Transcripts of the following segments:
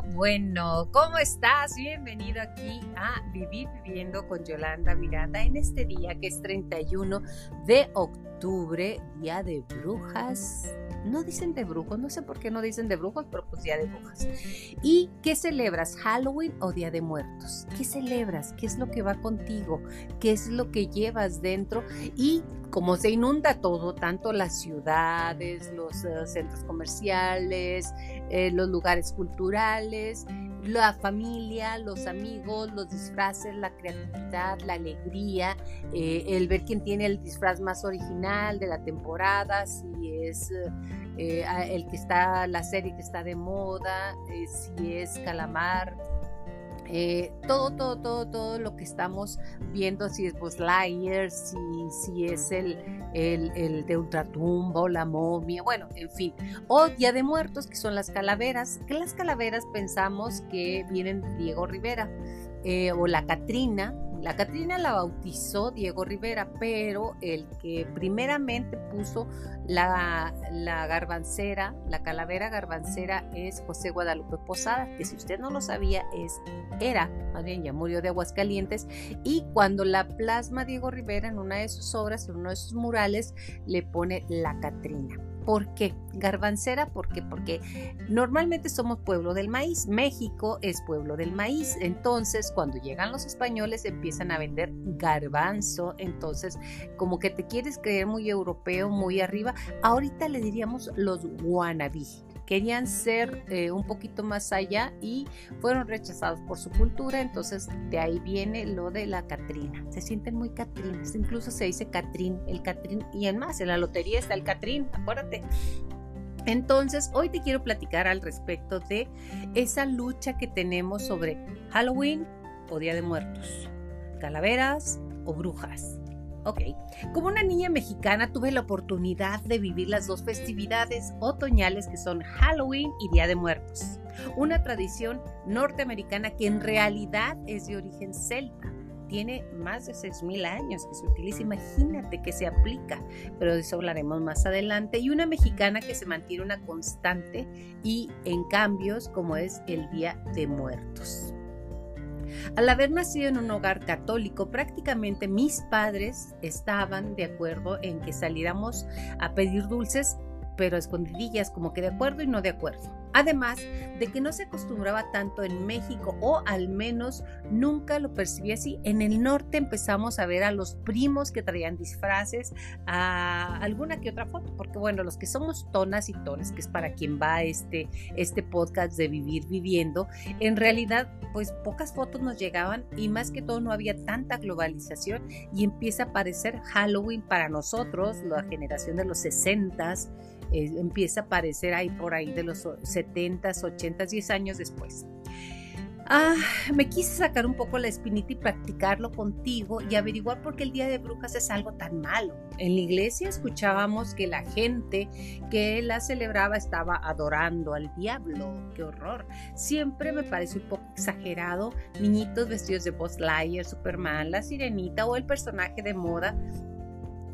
bueno, ¿cómo estás? Bienvenido aquí a Vivir Viviendo con Yolanda Miranda en este día que es 31 de octubre, Día de Brujas. No dicen de brujos, no sé por qué no dicen de brujos, pero pues Día de Brujas. ¿Y qué celebras? ¿Halloween o Día de Muertos? ¿Qué celebras? ¿Qué es lo que va contigo? ¿Qué es lo que llevas dentro? Y como se inunda todo, tanto las ciudades, los uh, centros comerciales, eh, los lugares culturales, la familia, los amigos, los disfraces, la creatividad, la alegría, eh, el ver quién tiene el disfraz más original de la temporada, si es eh, el que está, la serie que está de moda, si es calamar, eh, todo, todo, todo, todo lo que estamos viendo, si es Buzz Lightyear, si, si es el, el, el, de Ultratumbo, la momia, bueno, en fin. O Día de Muertos, que son las calaveras, que las calaveras pensamos que vienen de Diego Rivera, eh, o la Catrina, la Catrina la bautizó Diego Rivera, pero el que primeramente puso la, la, garbancera, la calavera garbancera es José Guadalupe Posada, que si usted no lo sabía, es, era, más bien ya murió de Aguascalientes, y cuando la plasma Diego Rivera en una de sus obras, en uno de sus murales, le pone la Catrina. ¿Por qué? Garbancera, ¿por qué? Porque normalmente somos pueblo del maíz. México es pueblo del maíz. Entonces, cuando llegan los españoles, empiezan a vender garbanzo. Entonces, como que te quieres creer muy europeo, muy arriba. Ahorita le diríamos los wannabe querían ser eh, un poquito más allá y fueron rechazados por su cultura, entonces de ahí viene lo de la Catrina. Se sienten muy Catrinas, incluso se dice Catrín, el Catrín, y en más, en la lotería está el Catrín, acuérdate. Entonces, hoy te quiero platicar al respecto de esa lucha que tenemos sobre Halloween o Día de Muertos, calaveras o brujas. Ok, como una niña mexicana tuve la oportunidad de vivir las dos festividades otoñales que son Halloween y Día de Muertos, una tradición norteamericana que en realidad es de origen celta. Tiene más de 6.000 años que se utiliza, imagínate que se aplica, pero de eso hablaremos más adelante. Y una mexicana que se mantiene una constante y en cambios como es el Día de Muertos. Al haber nacido en un hogar católico, prácticamente mis padres estaban de acuerdo en que saliéramos a pedir dulces, pero escondidillas, como que de acuerdo y no de acuerdo. Además de que no se acostumbraba tanto en México o al menos nunca lo percibí así. En el norte empezamos a ver a los primos que traían disfraces, a alguna que otra foto, porque bueno, los que somos tonas y tones, que es para quien va este, este podcast de vivir viviendo, en realidad pues pocas fotos nos llegaban y más que todo no había tanta globalización y empieza a aparecer Halloween para nosotros, la generación de los 60s empieza a aparecer ahí por ahí de los 70s, 80s, 10 años después. Ah, me quise sacar un poco la espinita y practicarlo contigo y averiguar por qué el Día de Brujas es algo tan malo. En la iglesia escuchábamos que la gente que la celebraba estaba adorando al diablo. ¡Qué horror! Siempre me parece un poco exagerado. Niñitos vestidos de Buzz Lightyear, Superman, la sirenita o el personaje de moda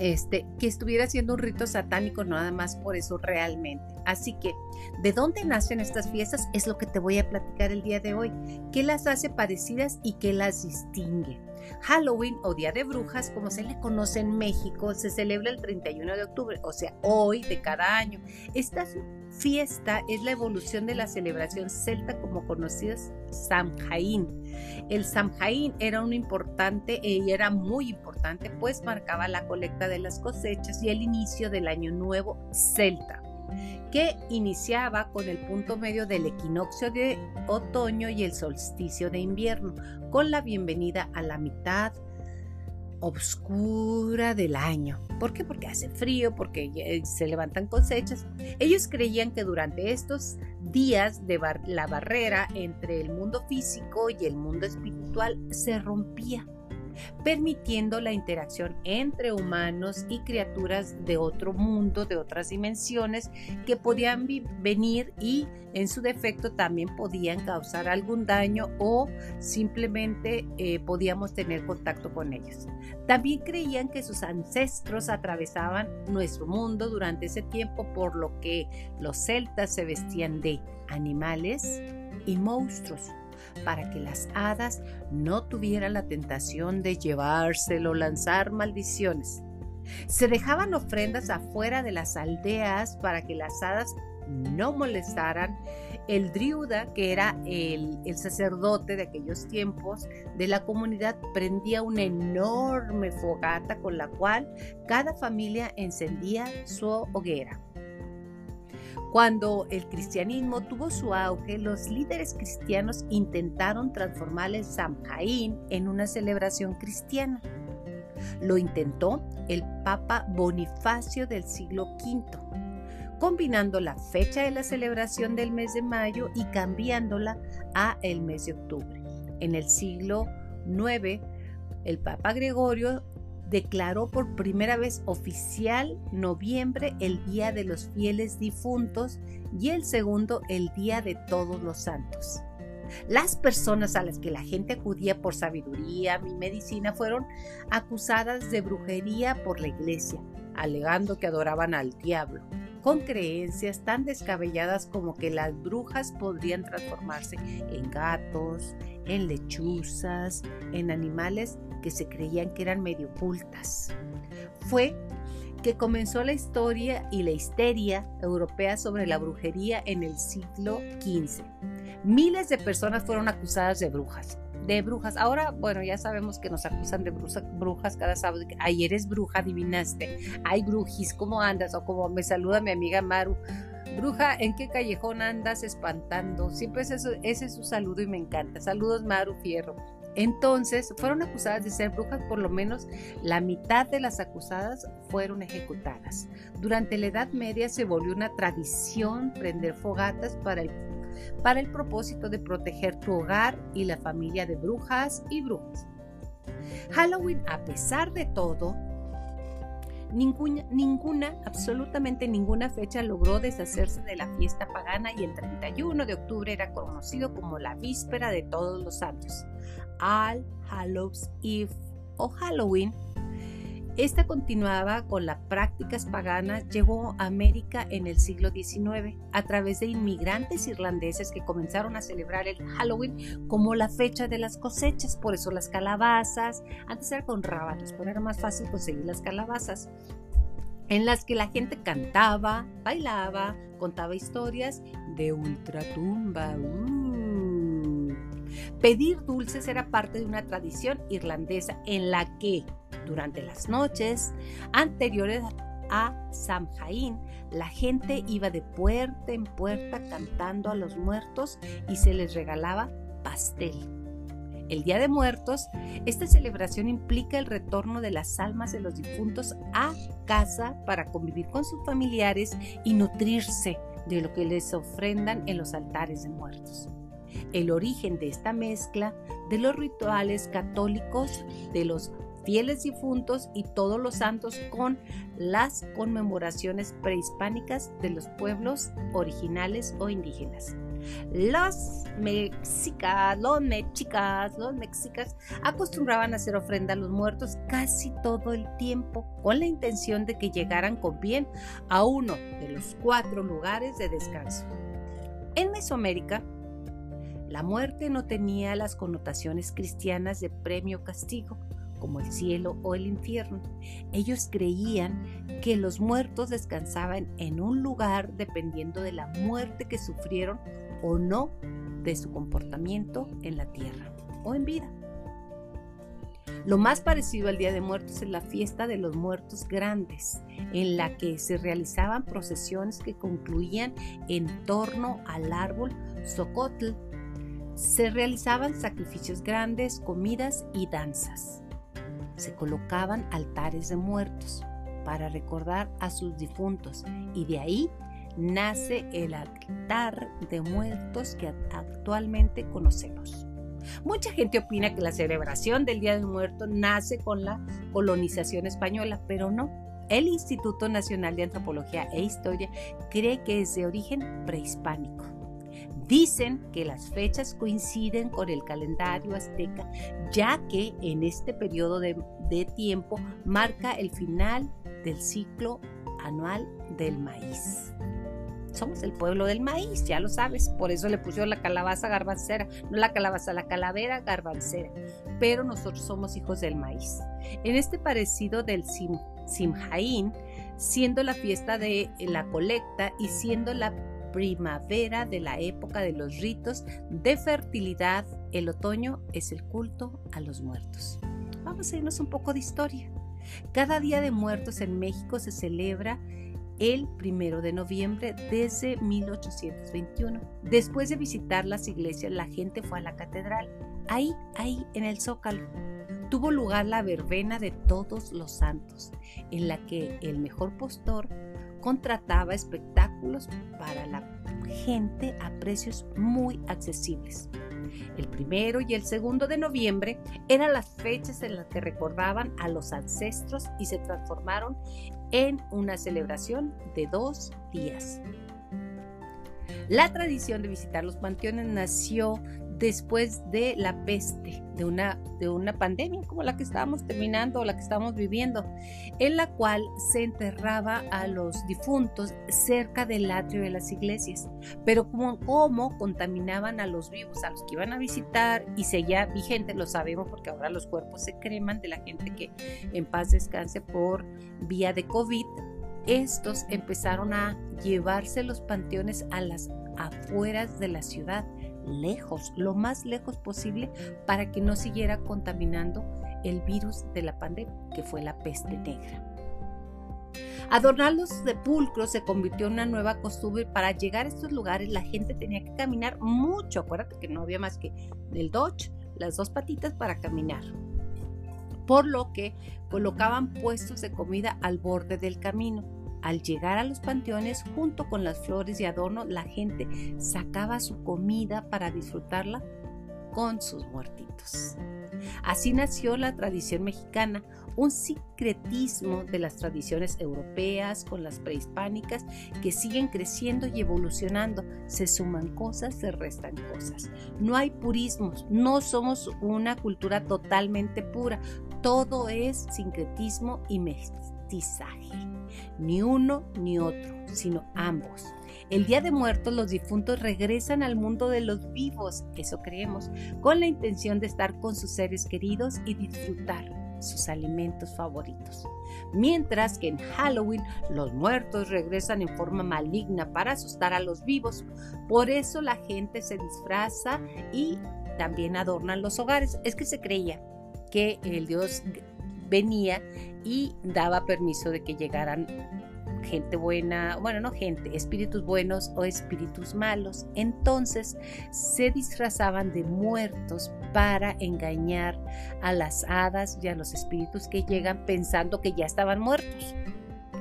este, que estuviera haciendo un rito satánico nada más por eso realmente. Así que, ¿de dónde nacen estas fiestas? Es lo que te voy a platicar el día de hoy. ¿Qué las hace parecidas y qué las distingue? Halloween o Día de Brujas, como se le conoce en México, se celebra el 31 de octubre, o sea, hoy de cada año. Esta fiesta es la evolución de la celebración celta como conocidas Samhain. El Samhain era un importante y era muy importante, pues marcaba la colecta de las cosechas y el inicio del año nuevo celta que iniciaba con el punto medio del equinoccio de otoño y el solsticio de invierno, con la bienvenida a la mitad oscura del año. ¿Por qué? Porque hace frío, porque eh, se levantan cosechas. Ellos creían que durante estos días de la barrera entre el mundo físico y el mundo espiritual se rompía permitiendo la interacción entre humanos y criaturas de otro mundo, de otras dimensiones, que podían venir y en su defecto también podían causar algún daño o simplemente eh, podíamos tener contacto con ellos. También creían que sus ancestros atravesaban nuestro mundo durante ese tiempo, por lo que los celtas se vestían de animales, y monstruos para que las hadas no tuvieran la tentación de llevárselo lanzar maldiciones. Se dejaban ofrendas afuera de las aldeas para que las hadas no molestaran. El driuda, que era el, el, sacerdote de aquellos tiempos de la comunidad, prendía una enorme fogata con la cual cada familia encendía su hoguera. Cuando el cristianismo tuvo su auge, los líderes cristianos intentaron transformar el Samhain en una celebración cristiana. Lo intentó el Papa Bonifacio del siglo V, combinando la fecha de la celebración del mes de mayo y cambiándola a el mes de octubre. En el siglo IX, el Papa Gregorio declaró por primera vez oficial noviembre el Día de los Fieles Difuntos y el segundo el Día de Todos los Santos. Las personas a las que la gente acudía por sabiduría y medicina fueron acusadas de brujería por la iglesia, alegando que adoraban al diablo, con creencias tan descabelladas como que las brujas podrían transformarse en gatos, en lechuzas, en animales que se creían que eran medio ocultas. Fue que comenzó la historia y la histeria europea sobre la brujería en el siglo XV. Miles de personas fueron acusadas de brujas. De brujas. Ahora, bueno, ya sabemos que nos acusan de brujas cada sábado. Ayer eres bruja, adivinaste. Hay brujis, ¿cómo andas? O como me saluda mi amiga Maru. Bruja, ¿en qué callejón andas espantando? Siempre es eso, ese es su saludo y me encanta. Saludos, Maru Fierro. Entonces, fueron acusadas de ser brujas, por lo menos la mitad de las acusadas fueron ejecutadas. Durante la Edad Media se volvió una tradición prender fogatas para el, para el propósito de proteger tu hogar y la familia de brujas y brujas. Halloween, a pesar de todo, Ninguna, ninguna, absolutamente ninguna fecha logró deshacerse de la fiesta pagana y el 31 de octubre era conocido como la víspera de todos los santos. All Hallows Eve o Halloween. Esta continuaba con las prácticas paganas, llegó a América en el siglo XIX a través de inmigrantes irlandeses que comenzaron a celebrar el Halloween como la fecha de las cosechas, por eso las calabazas, antes era con rábanos, pero era más fácil conseguir las calabazas, en las que la gente cantaba, bailaba, contaba historias de ultratumba. Uh. Pedir dulces era parte de una tradición irlandesa en la que, durante las noches anteriores a Samhain, la gente iba de puerta en puerta cantando a los muertos y se les regalaba pastel. El Día de Muertos, esta celebración implica el retorno de las almas de los difuntos a casa para convivir con sus familiares y nutrirse de lo que les ofrendan en los altares de muertos el origen de esta mezcla de los rituales católicos de los fieles difuntos y todos los santos con las conmemoraciones prehispánicas de los pueblos originales o indígenas. Los mexicas, los mexicas, los mexicas acostumbraban a hacer ofrenda a los muertos casi todo el tiempo con la intención de que llegaran con bien a uno de los cuatro lugares de descanso. En Mesoamérica, la muerte no tenía las connotaciones cristianas de premio castigo, como el cielo o el infierno. Ellos creían que los muertos descansaban en un lugar dependiendo de la muerte que sufrieron o no de su comportamiento en la tierra o en vida. Lo más parecido al Día de Muertos es la fiesta de los muertos grandes, en la que se realizaban procesiones que concluían en torno al árbol Socotl se realizaban sacrificios grandes, comidas y danzas. Se colocaban altares de muertos para recordar a sus difuntos y de ahí nace el altar de muertos que actualmente conocemos. Mucha gente opina que la celebración del Día del Muerto nace con la colonización española, pero no. El Instituto Nacional de Antropología e Historia cree que es de origen prehispánico. Dicen que las fechas coinciden con el calendario azteca, ya que en este periodo de, tiempo marca el final del ciclo anual del maíz. somos el pueblo del maíz, ya lo sabes, por eso le pusieron la calabaza garbancera, no la calabaza, la calavera garbancera, pero nosotros somos hijos del maíz. En este parecido del Sim, siendo la fiesta de la colecta y siendo la primavera de la época de los ritos de fertilidad, el otoño es el culto a los muertos. Vamos a irnos un poco de historia. Cada día de muertos en México se celebra el primero de noviembre desde 1821. Después de visitar las iglesias, la gente fue a la catedral. Ahí, ahí, en el Zócalo, tuvo lugar la verbena de todos los santos, en la que el mejor postor contrataba espectáculos para la gente a precios muy accesibles. El primero y el segundo de noviembre eran las fechas en las que recordaban a los ancestros y se transformaron en una celebración de dos días. La tradición de visitar los panteones nació después de la peste, de una, de una pandemia como la que estábamos terminando o la que estamos viviendo, en la cual se enterraba a los difuntos cerca del atrio de las iglesias. Pero como, como contaminaban a los vivos, a los que iban a visitar y seguía vigente, lo sabemos porque ahora los cuerpos se creman de la gente que en paz descanse por vía de COVID, estos empezaron a llevarse los panteones a las afueras de la ciudad lejos, lo más lejos posible para que no siguiera contaminando el virus de la pandemia, que fue la peste negra. Adornar los sepulcros se convirtió en una nueva costumbre. Para llegar a estos lugares la gente tenía que caminar mucho. Acuérdate que no había más que el Dodge, las dos patitas para caminar. Por lo que colocaban puestos de comida al borde del camino. Al llegar a los panteones, junto con las flores y adornos, la gente sacaba su comida para disfrutarla con sus muertitos. Así nació la tradición mexicana, un secretismo de las tradiciones europeas con las prehispánicas que siguen creciendo y evolucionando. Se suman cosas, se restan cosas. No hay purismos, no somos una cultura totalmente pura. Todo es sincretismo y mestizaje ni uno ni otro, sino ambos. El Día de Muertos los difuntos regresan al mundo de los vivos, eso creemos, con la intención de estar con sus seres queridos y disfrutar sus alimentos favoritos. Mientras que en Halloween los muertos regresan en forma maligna para asustar a los vivos. Por eso la gente se disfraza y también adornan los hogares. Es que se creía que el dios venía y daba permiso de que llegaran gente buena, bueno, no gente, espíritus buenos o espíritus malos. Entonces se disfrazaban de muertos para engañar a las hadas y a los espíritus que llegan pensando que ya estaban muertos,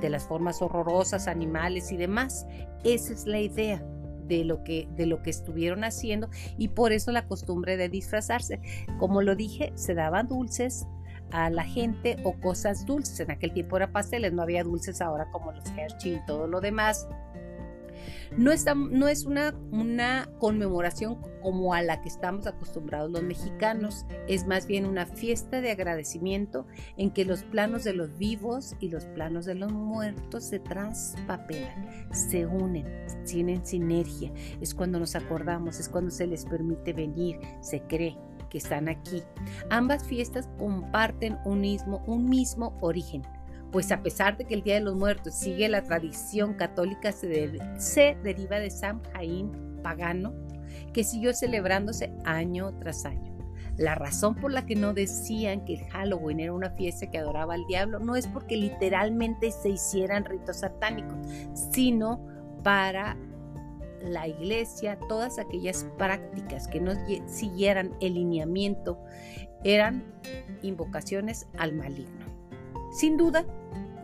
de las formas horrorosas, animales y demás. Esa es la idea. De lo, que, de lo que estuvieron haciendo y por eso la costumbre de disfrazarse. Como lo dije, se daban dulces, a la gente o cosas dulces. En aquel tiempo era pasteles, no había dulces ahora como los Hershey y todo lo demás. No, no es una, una conmemoración como a la que estamos acostumbrados los mexicanos, es más bien una fiesta de agradecimiento en que los planos de los vivos y los planos de los muertos se traspapelan, se unen, tienen sinergia. Es cuando nos acordamos, es cuando se les permite venir, se cree que están aquí. Ambas fiestas comparten un mismo, un mismo origen, pues a pesar de que el Día de los Muertos sigue la tradición católica, se, se deriva de San Jaín pagano, que siguió celebrándose año tras año. La razón por la que no decían que el Halloween era una fiesta que adoraba al diablo no es porque literalmente se hicieran ritos satánicos, sino para la iglesia, todas aquellas prácticas que no siguieran el lineamiento eran invocaciones al maligno. Sin duda,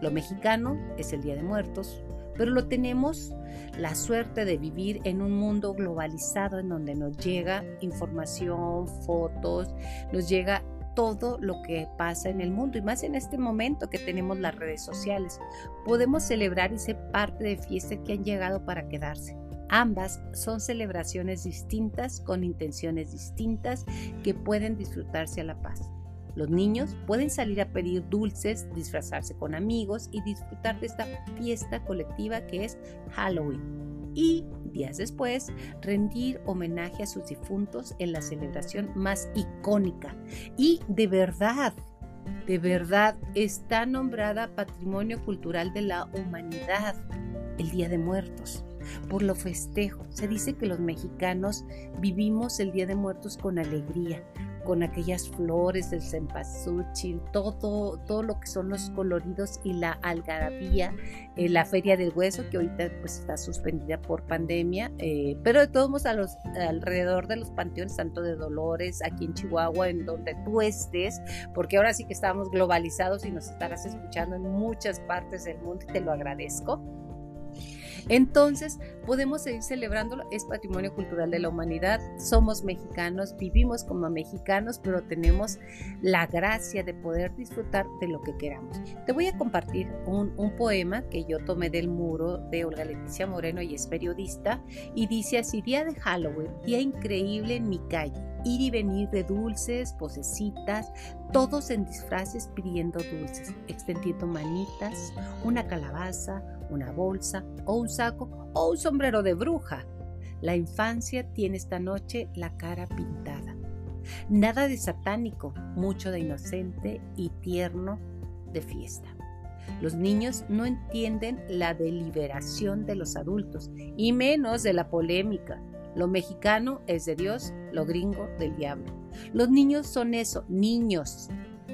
lo mexicano es el Día de Muertos, pero lo tenemos la suerte de vivir en un mundo globalizado en donde nos llega información, fotos, nos llega todo lo que pasa en el mundo y más en este momento que tenemos las redes sociales. Podemos celebrar y ser parte de fiestas que han llegado para quedarse. Ambas son celebraciones distintas con intenciones distintas que pueden disfrutarse a la paz. Los niños pueden salir a pedir dulces, disfrazarse con amigos y disfrutar de esta fiesta colectiva que es Halloween. y días después rendir homenaje a sus difuntos en la celebración más icónica y de verdad de verdad está nombrada Patrimonio Cultural de la Humanidad, el Día de Muertos. Por lo festejo, se dice que los mexicanos vivimos el Día de Muertos con alegría, con aquellas flores del cempasúchil, todo, todo lo que son los coloridos y la algarabía, eh, la Feria del Hueso, que ahorita pues está suspendida por pandemia, eh, pero de todos modos a los, alrededor de los panteones, tanto de Dolores, aquí en Chihuahua, en donde tú estés, porque ahora sí que estamos globalizados y nos estarás escuchando en muchas partes del mundo y te lo agradezco. Entonces, podemos seguir celebrándolo, es patrimonio cultural de la humanidad, somos mexicanos, vivimos como mexicanos, pero tenemos la gracia de poder disfrutar de lo que queramos. Te voy a compartir un, un poema que yo tomé del muro de Olga Leticia Moreno y es periodista y dice así, día de Halloween, día increíble en mi calle. Ir y venir de dulces, posecitas, todos en disfraces pidiendo dulces, extendiendo manitas, una calabaza, una bolsa o un saco o un sombrero de bruja. La infancia tiene esta noche la cara pintada. Nada de satánico, mucho de inocente y tierno de fiesta. Los niños no entienden la deliberación de los adultos y menos de la polémica. Lo mexicano es de Dios, lo gringo del diablo. Los niños son eso, niños,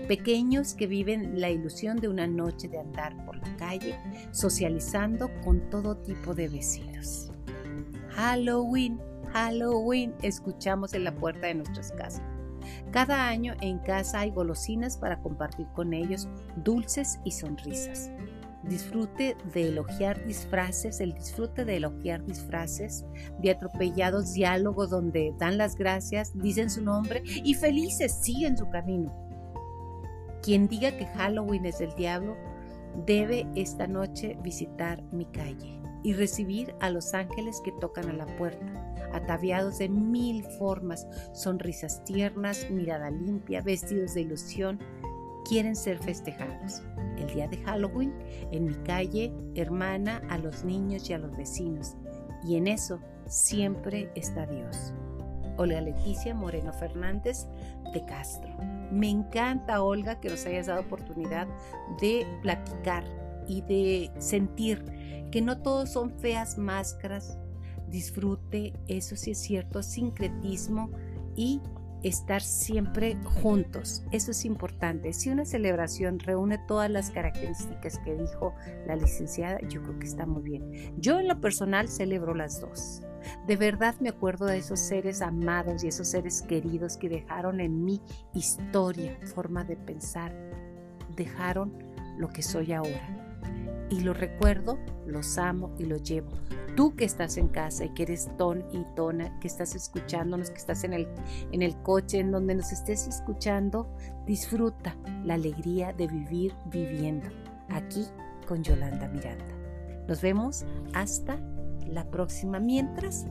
pequeños que viven la ilusión de una noche de andar por la calle, socializando con todo tipo de vecinos. Halloween, Halloween, escuchamos en la puerta de nuestras casas. Cada año en casa hay golosinas para compartir con ellos, dulces y sonrisas disfrute de elogiar disfraces, el disfrute de elogiar disfraces, de atropellados diálogos donde dan las gracias, dicen su nombre y felices siguen su camino. Quien diga que Halloween es del diablo, debe esta noche visitar mi calle y recibir a los ángeles que tocan a la puerta, ataviados de mil formas, sonrisas tiernas, mirada limpia, vestidos de ilusión, quieren ser festejados. El día de Halloween, en mi calle, hermana a los niños y a los vecinos. Y en eso siempre está Dios. Olga Leticia Moreno Fernández de Castro. Me encanta, Olga, que nos hayas dado oportunidad de platicar y de sentir que no todos son feas máscaras. Disfrute, eso sí es cierto, sincretismo y estar siempre juntos. Eso es importante. Si una celebración reúne todas las características que dijo la licenciada, yo creo que está muy bien. Yo en lo personal celebro las dos. De verdad me acuerdo de esos seres amados y esos seres queridos que dejaron en mi historia, forma de pensar, dejaron lo que soy ahora y los recuerdo, los amo y los llevo. Tú que estás en casa y que eres ton y tona, que estás escuchándonos, que estás en el, en el coche, en donde nos estés escuchando, disfruta la alegría de vivir viviendo aquí con Yolanda Miranda. Nos vemos hasta la próxima. Mientras,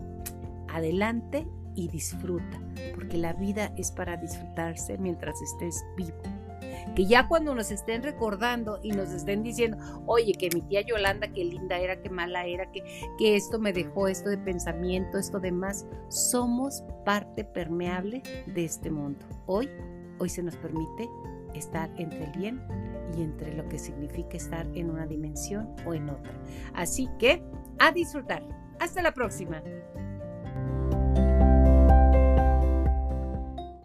adelante y disfruta, porque la vida es para disfrutarse mientras estés vivo que ya cuando nos estén recordando y nos estén diciendo, oye, que mi tía Yolanda, qué linda era, qué mala era, que, que esto me dejó, esto de pensamiento, esto de más, somos parte permeable de este mundo. Hoy, hoy se nos permite estar entre el bien y entre lo que significa estar en una dimensión o en otra. Así que, a disfrutar. Hasta la próxima.